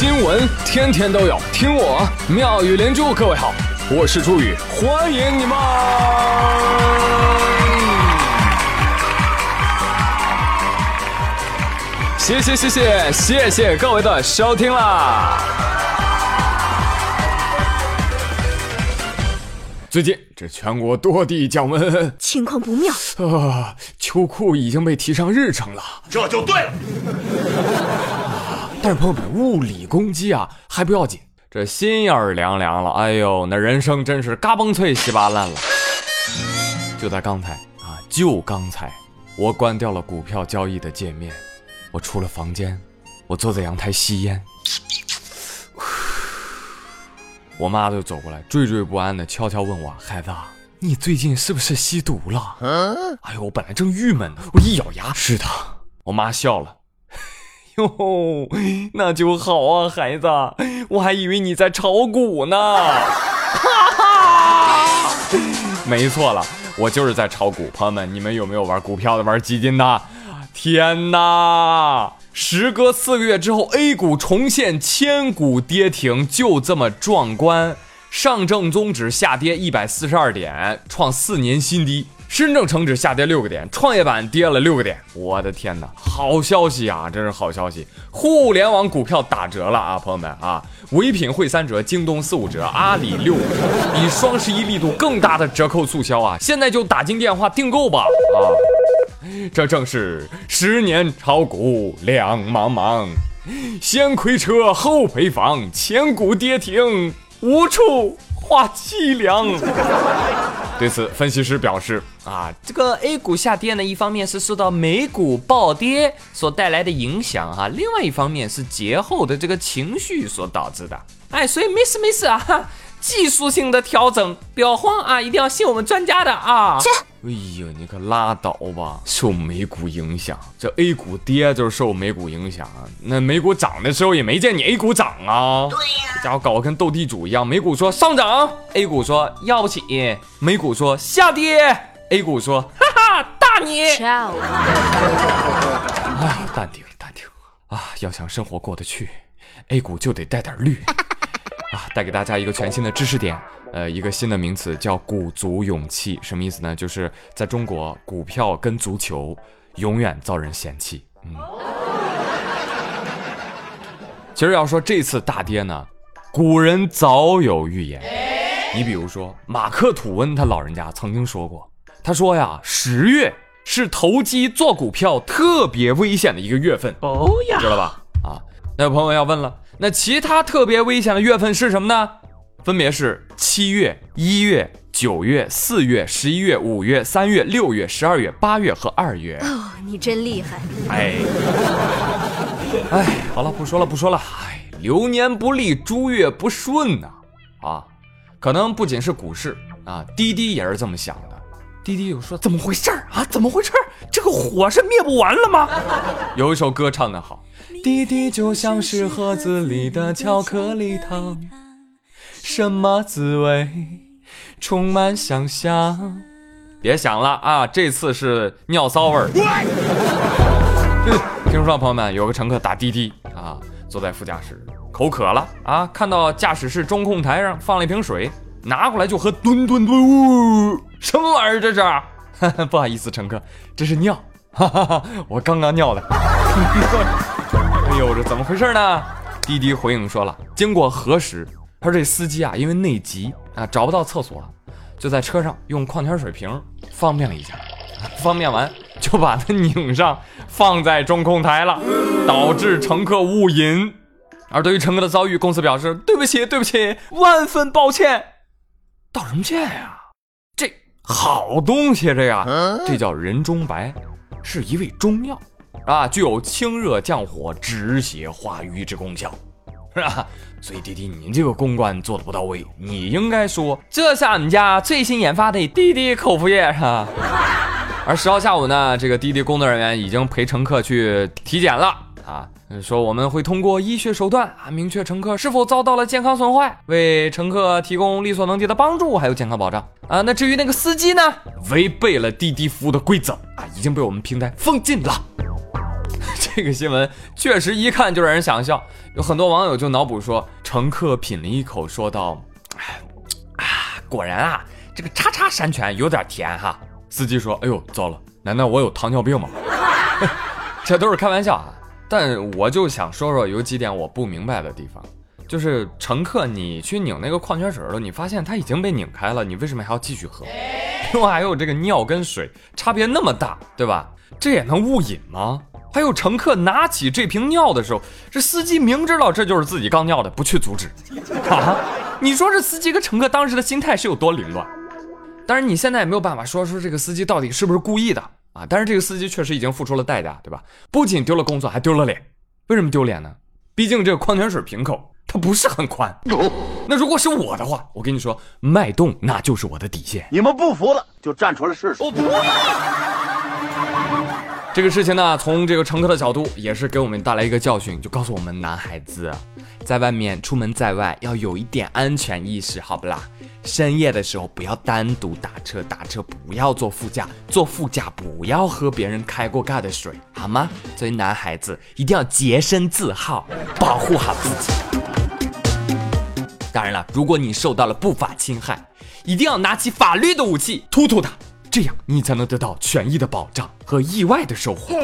新闻天天都有，听我妙语连珠。各位好，我是朱宇，欢迎你们！谢谢谢谢谢谢各位的收听啦！最近这全国多地降温，情况不妙啊！秋裤已经被提上日程了，这就对了。但是朋友们，物理攻击啊还不要紧，这心儿凉凉了。哎呦，那人生真是嘎嘣脆稀巴烂了。就在刚才啊，就刚才，我关掉了股票交易的界面，我出了房间，我坐在阳台吸烟。我妈就走过来，惴惴不安的悄悄问我：“孩子，你最近是不是吸毒了？”嗯哎呦，我本来正郁闷呢，我一咬牙：“是的。”我妈笑了：“哟，那就好啊，孩子，我还以为你在炒股呢。”哈哈，没错了，我就是在炒股。朋友们，你们有没有玩股票的、玩基金的？天哪！时隔四个月之后，A 股重现千股跌停，就这么壮观。上证综指下跌一百四十二点，创四年新低；深证成指下跌六个点，创业板跌了六个点。我的天哪，好消息啊，真是好消息！互联网股票打折了啊，朋友们啊，唯品会三折，京东四五折，阿里六五折，比双十一力度更大的折扣促销啊！现在就打进电话订购吧啊！这正是十年炒股两茫茫，先亏车后赔房，千股跌停无处话凄凉。对此，分析师表示：啊，这个 A 股下跌呢，一方面是受到美股暴跌所带来的影响啊，另外一方面是节后的这个情绪所导致的。哎，所以没事没事啊，技术性的调整，不要慌啊，一定要信我们专家的啊。哎呀，你可拉倒吧！受美股影响，这 A 股跌就是受美股影响。那美股涨的时候也没见你 A 股涨啊！对呀，这家伙搞得跟斗地主一样，美股说上涨，A 股说要不起；美股说下跌，A 股说哈哈大你！哎，淡定淡定啊！要想生活过得去，A 股就得带点绿。啊，带给大家一个全新的知识点，呃，一个新的名词叫“鼓足勇气”，什么意思呢？就是在中国，股票跟足球永远遭人嫌弃。嗯，其实要说这次大跌呢，古人早有预言。你比如说马克吐温他老人家曾经说过，他说呀，十月是投机做股票特别危险的一个月份。哦呀，知道吧？啊，那有朋友要问了。那其他特别危险的月份是什么呢？分别是七月、一月、九月、四月、十一月、五月、三月、六月、十二月、八月和二月。哦，你真厉害！哎，哎，好了，不说了，不说了。哎，流年不利，诸月不顺呐。啊，可能不仅是股市啊，滴滴也是这么想的。滴滴又说：“怎么回事儿啊？怎么回事儿？这个火是灭不完了吗？”有一首歌唱得好。滴滴就像是盒子里的巧克力糖，什么滋味？充满想象。别想了啊，这次是尿骚味儿。听说朋友们有个乘客打滴滴啊，坐在副驾驶，口渴了啊，看到驾驶室中控台上放了一瓶水，拿过来就喝，吨吨吨，呜，什么玩意儿这是？不好意思，乘客，这是尿，哈哈哈，我刚刚尿的。哎呦，这怎么回事呢？滴滴回应说了，经过核实，他说这司机啊，因为内急啊，找不到厕所，就在车上用矿泉水瓶方便了一下，方便完就把它拧上，放在中控台了，导致乘客误饮。而对于乘客的遭遇，公司表示对不起，对不起，万分抱歉。道什么歉呀？这好东西，这呀，这叫人中白，是一味中药。啊，具有清热降火、止血化瘀之功效，是 吧？所以滴滴，你这个公关做的不到位，你应该说这是俺们家最新研发的滴滴口服液，是吧？而十号下午呢，这个滴滴工作人员已经陪乘客去体检了啊，说我们会通过医学手段啊，明确乘客是否遭到了健康损坏，为乘客提供力所能及的帮助，还有健康保障啊。那至于那个司机呢，违背了滴滴服务的规则啊，已经被我们平台封禁了。这个新闻确实一看就让人想笑，有很多网友就脑补说，乘客品了一口，说道：“哎啊，果然啊，这个叉叉山泉有点甜哈。”司机说：“哎呦，糟了，难道我有糖尿病吗？” 这都是开玩笑啊，但我就想说说有几点我不明白的地方，就是乘客你去拧那个矿泉水的时候，你发现它已经被拧开了，你为什么还要继续喝？另外还有这个尿跟水差别那么大，对吧？这也能误饮吗？还有乘客拿起这瓶尿的时候，这司机明知道这就是自己刚尿的，不去阻止啊？你说这司机跟乘客当时的心态是有多凌乱？当然你现在也没有办法说说这个司机到底是不是故意的啊？但是这个司机确实已经付出了代价，对吧？不仅丢了工作，还丢了脸。为什么丢脸呢？毕竟这个矿泉水瓶口它不是很宽。那如果是我的话，我跟你说，脉动那就是我的底线。你们不服了就站出来试试。我不这个事情呢，从这个乘客的角度也是给我们带来一个教训，就告诉我们男孩子在外面出门在外要有一点安全意识，好不啦？深夜的时候不要单独打车，打车不要坐副驾，坐副驾不要喝别人开过盖的水，好吗？作为男孩子一定要洁身自好，保护好自己。当然了，如果你受到了不法侵害，一定要拿起法律的武器突突他。这样你才能得到权益的保障和意外的收获。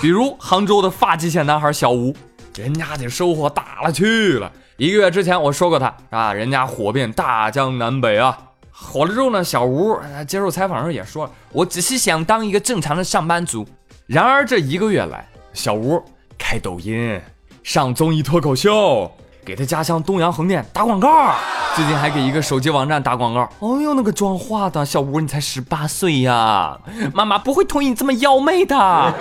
比如杭州的发际线男孩小吴，人家的收获大了去了。一个月之前我说过他啊，人家火遍大江南北啊。火了之后呢，小吴接受采访时候也说了，我只是想当一个正常的上班族。然而这一个月来，小吴开抖音，上综艺脱口秀，给他家乡东阳横店打广告。最近还给一个手机网站打广告，哎呦，那个妆化的小吴，你才十八岁呀，妈妈不会同意你这么妖媚的。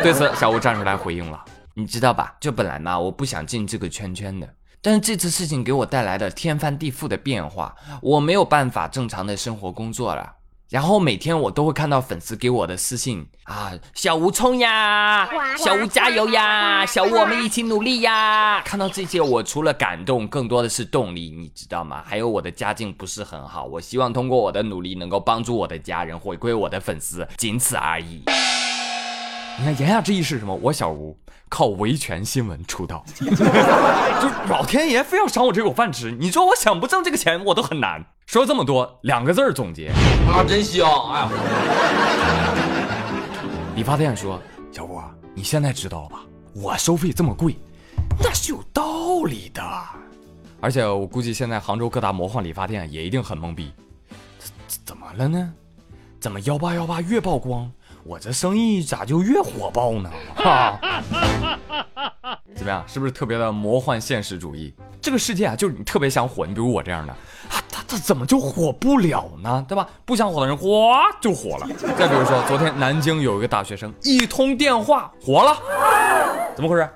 对此，小吴站出来回应了，你知道吧？就本来嘛，我不想进这个圈圈的，但是这次事情给我带来的天翻地覆的变化，我没有办法正常的生活工作了。然后每天我都会看到粉丝给我的私信啊，小吴冲呀，小吴加油呀，小吴我们一起努力呀。看到这些，我除了感动，更多的是动力，你知道吗？还有我的家境不是很好，我希望通过我的努力能够帮助我的家人，回归我的粉丝，仅此而已。你看言下之意是什么？我小吴靠维权新闻出道，就老天爷非要赏我这口饭吃，你说我想不挣这个钱我都很难。说这么多，两个字儿总结啊，真香！哎呀，理发店说，小郭，你现在知道了吧？我收费这么贵，那是有道理的。而且我估计现在杭州各大魔幻理发店也一定很懵逼，怎怎么了呢？怎么幺八幺八越曝光，我这生意咋就越火爆呢？哈，怎么样？是不是特别的魔幻现实主义？这个世界啊，就是你特别想火，你比如我这样的，啊，他他怎么就火不了呢？对吧？不想火的人，哗就火了。再比如说，昨天南京有一个大学生一通电话火了，怎么回事？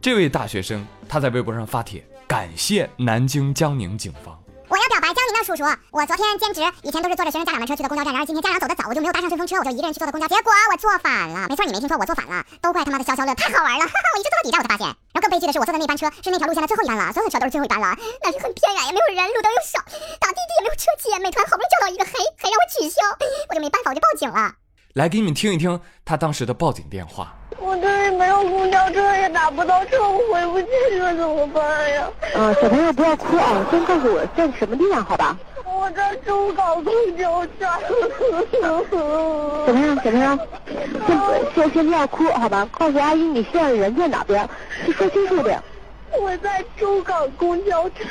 这位大学生他在微博上发帖，感谢南京江宁警方。我要表白江宁的叔叔，我昨天兼职，以前都是坐着学生家长的车去的公交站，然而今天家长走的早，我就没有搭上顺风车，我就一个人去坐的公交，结果我坐反了。没错，你没听错，我坐反了，都怪他妈的消消乐，太好玩了，哈哈！我一直坐到底站，我才发现。然后更悲剧的是，我坐的那班车是那条路线的最后一班了，所有的车都是最后一班了，那里很偏远，也没有人，路灯又少，打滴滴也没有车接，美团好不容易叫到一个，还还让我取消，我就没办法，我就报警了。来给你们听一听他当时的报警电话。我这里没有公交车，也打不到车，我回不去了，怎么办呀？嗯，小朋友不要哭啊，先告诉我在什么地方，好吧？我在中港公交站。小朋友，小朋友，先先先不要哭，好吧？告诉阿姨你现在人在哪边，说清楚点。我在中港公交站，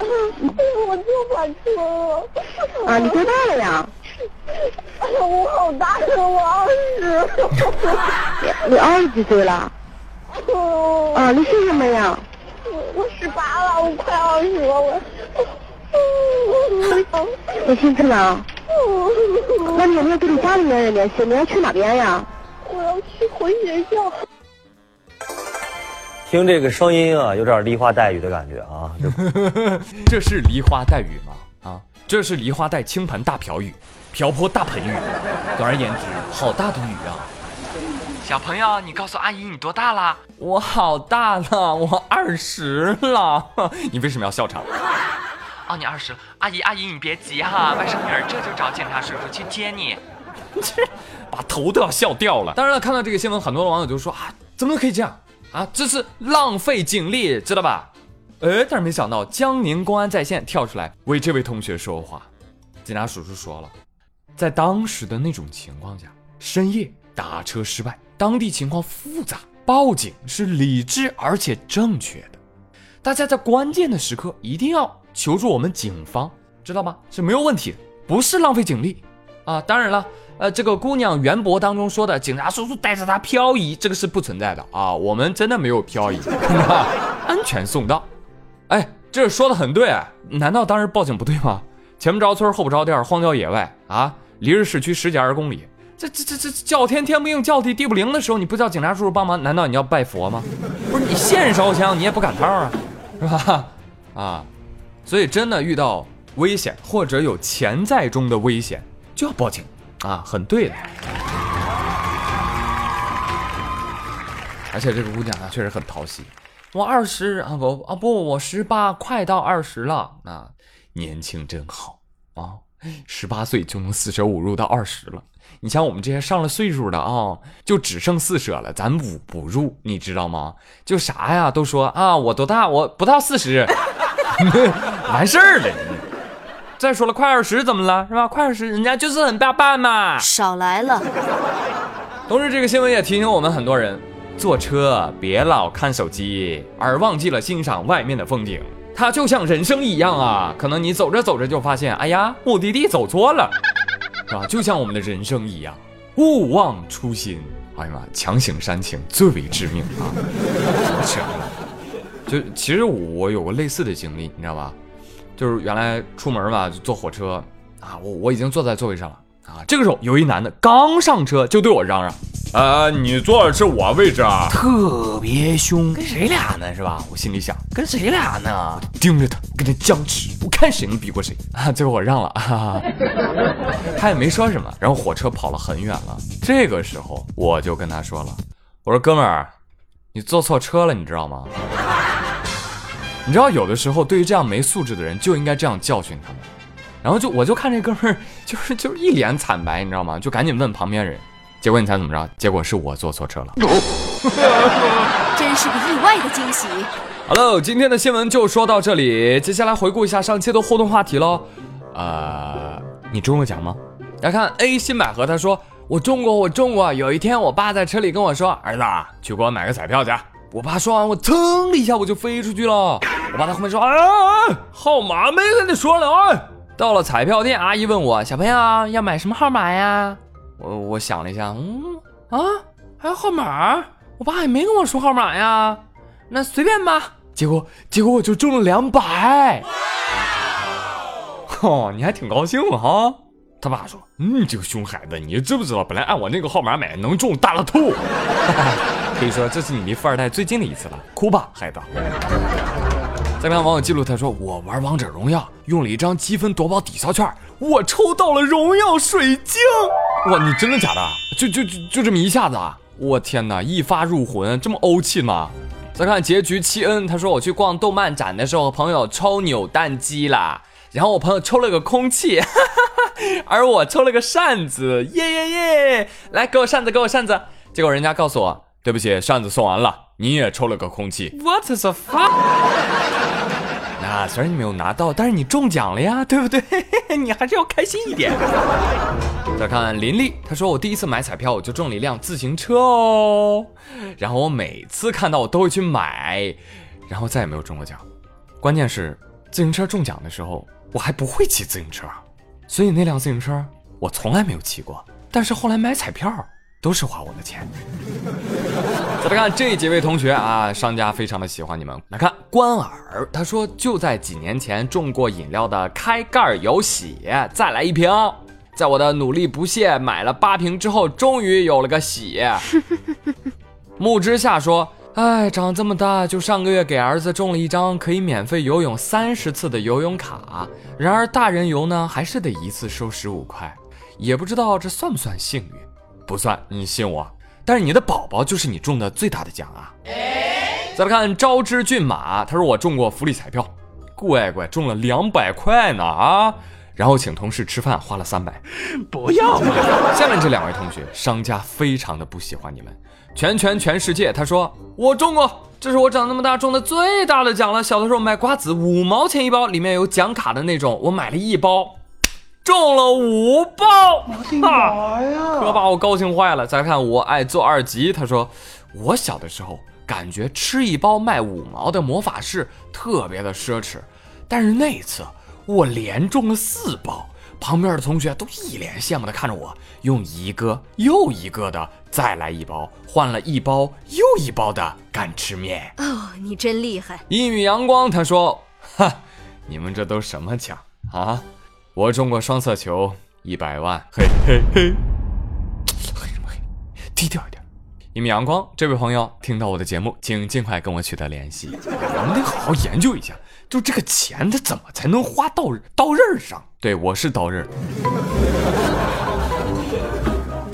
我坐反车了。啊，你多大了呀？我好大呀，我二十。你二十几岁了？啊，你姓什么呀？我我十八了，我快二十了，我。你姓郑啊？那你有没有跟你家里面人联系？你要去哪边呀？我要去回学校。听这个声音啊，有点梨花带雨的感觉啊。这是梨花带雨吗？啊，这是梨花带倾盆大瓢雨，瓢泼大盆雨。总而言之，好大的雨啊！小朋友，你告诉阿姨你多大了？我好大了，我二十了。你为什么要笑场？哦，你二十了，阿姨阿姨你别急哈，外甥女儿这就找警察叔叔去接你。这 把头都要笑掉了。当然了，看到这个新闻，很多的网友就说啊，怎么可以这样啊？这是浪费警力，知道吧？哎，但是没想到江宁公安在线跳出来为这位同学说话。警察叔叔说了，在当时的那种情况下，深夜打车失败，当地情况复杂，报警是理智而且正确的。大家在关键的时刻一定要求助我们警方，知道吗？是没有问题的，不是浪费警力啊。当然了，呃，这个姑娘袁博当中说的警察叔叔带着她漂移，这个是不存在的啊。我们真的没有漂移，安全送到。哎，这说的很对，难道当时报警不对吗？前不着村后不着店，荒郊野外啊，离着市区十几二十公里，这这这这叫天天不应，叫地地不灵的时候，你不叫警察叔叔帮忙，难道你要拜佛吗？不是你现烧枪，你也不赶趟啊，是吧？啊，所以真的遇到危险或者有潜在中的危险，就要报警啊，很对的。而且这个姑娘啊，确实很讨喜。我二十啊不啊不，我十八，快到二十了。啊年轻真好啊，十八岁就能四舍五入到二十了。你像我们这些上了岁数的啊，就只剩四舍了，咱五不入，你知道吗？就啥呀，都说啊，我多大？我不到四十，完事儿了。再说了，快二十怎么了？是吧？快二十，人家就是很大半嘛。少来了。同时，这个新闻也提醒我们很多人。坐车别老看手机，而忘记了欣赏外面的风景。它就像人生一样啊，可能你走着走着就发现，哎呀，目的地走错了，是吧？就像我们的人生一样，勿忘初心。哎呀妈，强行煽情最为致命啊！扯了。就其实我有个类似的经历，你知道吧？就是原来出门吧，就坐火车啊，我我已经坐在座位上了啊。这个时候有一男的刚上车就对我嚷嚷。啊，你坐的是我位置啊，特别凶，跟谁俩呢？是吧？我心里想，跟谁俩呢？盯着他，跟他僵持，我看谁能比过谁啊！最后我让了，哈哈，他也没说什么。然后火车跑了很远了，这个时候我就跟他说了，我说哥们儿，你坐错车了，你知道吗？你知道有的时候对于这样没素质的人就应该这样教训他们。然后就我就看这哥们儿就是就是一脸惨白，你知道吗？就赶紧问旁边人。结果你猜怎么着？结果是我坐错车了，真是个意外的惊喜。Hello，今天的新闻就说到这里，接下来回顾一下上期的互动话题喽。呃，你中过奖吗？来看 A 新百合，他说我中过，我中过。有一天我爸在车里跟我说：“儿子，去给我买个彩票去。”我爸说完，我噌的一下我就飞出去了。我爸在后面说：“啊，号码没跟你说了啊。”到了彩票店，阿姨问我：“小朋友要买什么号码呀？”我我想了一下，嗯啊，还有号码，我爸也没跟我说号码呀，那随便吧。结果结果我就中了两百，哦，你还挺高兴哈。他爸说，嗯，这个熊孩子，你知不知道，本来按我那个号码买能中大乐透，可以说这是你离富二代最近的一次了。哭吧，孩子。再看网友记录，他说我玩王者荣耀用了一张积分夺宝抵消券，我抽到了荣耀水晶。哇，你真的假的？就就就就这么一下子啊！我天哪，一发入魂，这么欧气吗？再看结局，七恩他说我去逛动漫展的时候，朋友抽扭蛋机了，然后我朋友抽了个空气，而我抽了个扇子，耶耶耶！来给我扇子，给我扇子。结果人家告诉我，对不起，扇子送完了，你也抽了个空气。What the fuck？啊，虽然你没有拿到，但是你中奖了呀，对不对？你还是要开心一点。再看林丽，她说我第一次买彩票，我就中了一辆自行车哦。然后我每次看到我都会去买，然后再也没有中过奖。关键是自行车中奖的时候，我还不会骑自行车，所以那辆自行车我从来没有骑过。但是后来买彩票。都是花我的钱。再来看这几位同学啊，商家非常的喜欢你们。来看关尔，他说就在几年前中过饮料的开盖有喜，再来一瓶。在我的努力不懈买了八瓶之后，终于有了个喜。木之下说，哎，长这么大就上个月给儿子中了一张可以免费游泳三十次的游泳卡，然而大人游呢还是得一次收十五块，也不知道这算不算幸运。不算，你信我。但是你的宝宝就是你中的最大的奖啊！再来看招之骏马，他说我中过福利彩票，乖乖中了两百块呢啊！然后请同事吃饭花了三百。不要嘛！下面这两位同学，商家非常的不喜欢你们。全全全世界，他说我中过，这是我长那么大中的最大的奖了。小的时候买瓜子五毛钱一包，里面有奖卡的那种，我买了一包，中了五包，我的妈呀！可把我高兴坏了。再看我爱做二级，他说我小的时候感觉吃一包卖五毛的魔法士特别的奢侈，但是那次我连中了四包。旁边的同学都一脸羡慕的看着我，用一个又一个的再来一包，换了一包又一包的干吃面。哦，你真厉害！一米阳光他说：“哈，你们这都什么奖啊？我中过双色球一百万，嘿嘿嘿，黑什么黑？低调一点。”一米阳光这位朋友听到我的节目，请尽快跟我取得联系，我们得好好研究一下。就这个钱，它怎么才能花到刀刃上？对我是刀刃。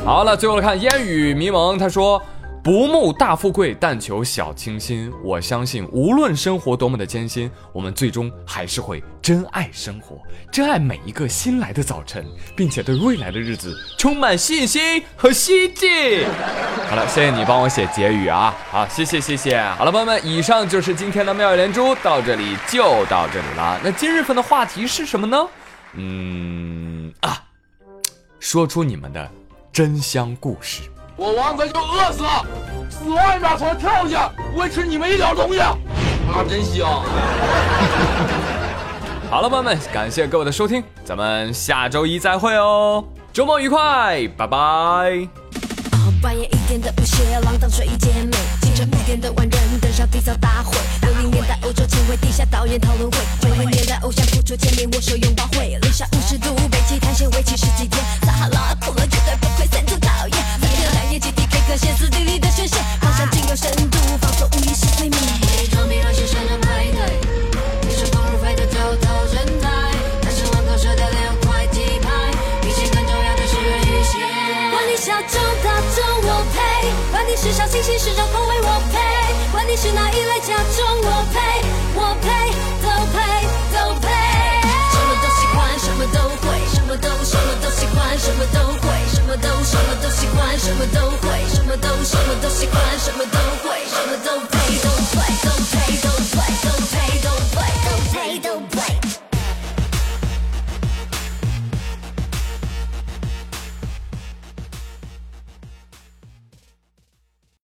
好了，最后来看烟雨迷蒙，他说。不慕大富贵，但求小清新。我相信，无论生活多么的艰辛，我们最终还是会珍爱生活，珍爱每一个新来的早晨，并且对未来的日子充满信心和希冀。好了，谢谢你帮我写结语啊！好，谢谢谢谢。好了，朋友们，以上就是今天的妙语连珠，到这里就到这里了。那今日份的话题是什么呢？嗯啊，说出你们的真香故事。我王哥就饿死了，死外面从跳下，不会吃你们一点东西。啊，真香！好了，朋友们，感谢各位的收听，咱们下周一再会哦，周末愉快，拜拜。半夜一点的浪荡睡衣姐妹，清晨五点的万人登上缔造大会。六零年代欧洲前卫地下导演讨论会，九零年代偶像复出见面握手拥抱会，零下五十度北极探险为期十几天，撒哈拉歇斯底里的宣泄芳香精有深度放松无意识催眠装乱世派对男神比更重要的是管你小众大众我管你是小清新是我呸管你是哪一类甲虫我呸我呸都呸都陪什么都喜欢什么都会什么都什么都喜欢什么都么都什么都喜欢，什么都会，什么都什么都喜欢，什么都会，什么都配。都